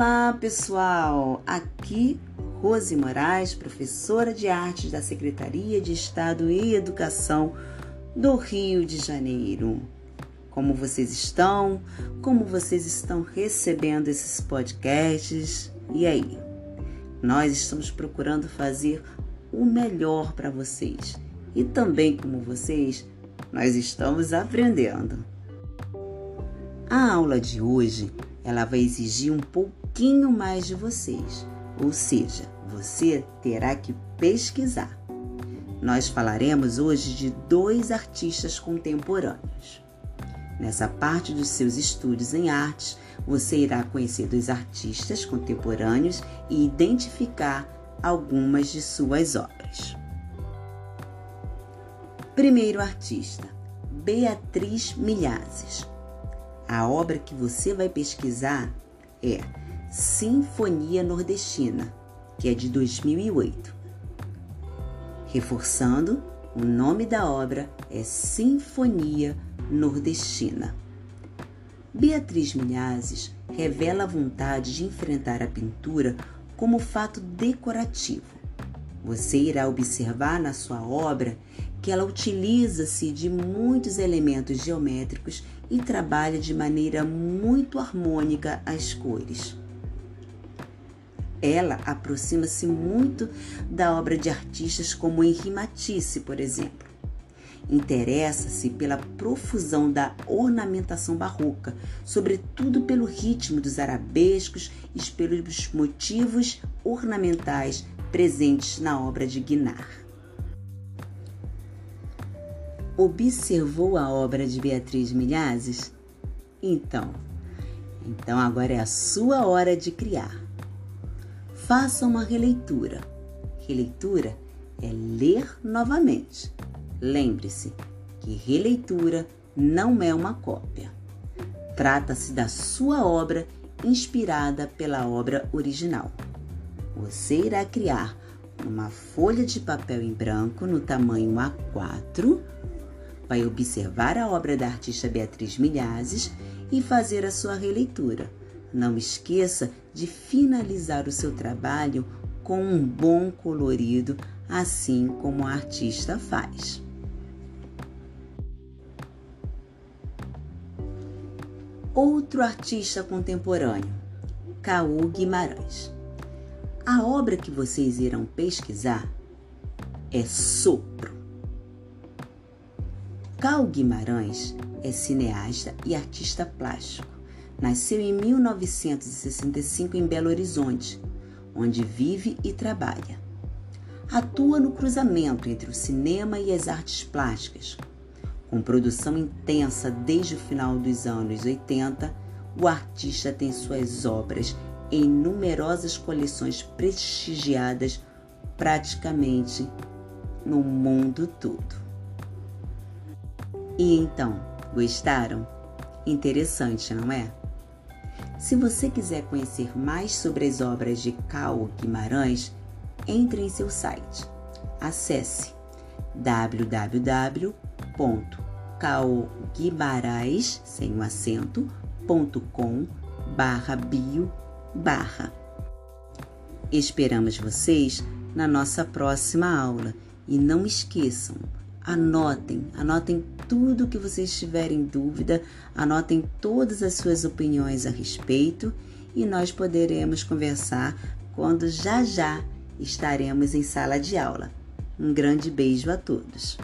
Olá, pessoal! Aqui Rose Moraes, professora de artes da Secretaria de Estado e Educação do Rio de Janeiro. Como vocês estão? Como vocês estão recebendo esses podcasts? E aí? Nós estamos procurando fazer o melhor para vocês. E também, como vocês, nós estamos aprendendo. A aula de hoje ela vai exigir um pouquinho mais de vocês, ou seja, você terá que pesquisar. Nós falaremos hoje de dois artistas contemporâneos. Nessa parte dos seus estudos em artes, você irá conhecer dois artistas contemporâneos e identificar algumas de suas obras. Primeiro artista, Beatriz Milhazes. A obra que você vai pesquisar é Sinfonia Nordestina, que é de 2008. Reforçando, o nome da obra é Sinfonia Nordestina. Beatriz Milhazes revela a vontade de enfrentar a pintura como fato decorativo. Você irá observar na sua obra que ela utiliza-se de muitos elementos geométricos e trabalha de maneira muito harmônica as cores. Ela aproxima-se muito da obra de artistas como Henri Matisse, por exemplo. Interessa-se pela profusão da ornamentação barroca, sobretudo pelo ritmo dos arabescos e pelos motivos ornamentais presentes na obra de Guinar. Observou a obra de Beatriz Milhazes? Então, então agora é a sua hora de criar. Faça uma releitura. Releitura é ler novamente. Lembre-se que releitura não é uma cópia. Trata-se da sua obra inspirada pela obra original. Você irá criar uma folha de papel em branco no tamanho A4 vai observar a obra da artista Beatriz Milhazes e fazer a sua releitura. Não esqueça de finalizar o seu trabalho com um bom colorido, assim como a artista faz. Outro artista contemporâneo, Caú Guimarães. A obra que vocês irão pesquisar é Sopro. Cal Guimarães é cineasta e artista plástico. Nasceu em 1965 em Belo Horizonte, onde vive e trabalha. Atua no cruzamento entre o cinema e as artes plásticas. Com produção intensa desde o final dos anos 80, o artista tem suas obras em numerosas coleções prestigiadas praticamente no mundo todo. E então, gostaram? Interessante, não é? Se você quiser conhecer mais sobre as obras de Cal Guimarães, entre em seu site. Acesse www.calguimarães, sem o acento, barra bio barra. Esperamos vocês na nossa próxima aula e não esqueçam, Anotem, anotem tudo que vocês tiverem dúvida, anotem todas as suas opiniões a respeito e nós poderemos conversar quando já já estaremos em sala de aula. Um grande beijo a todos.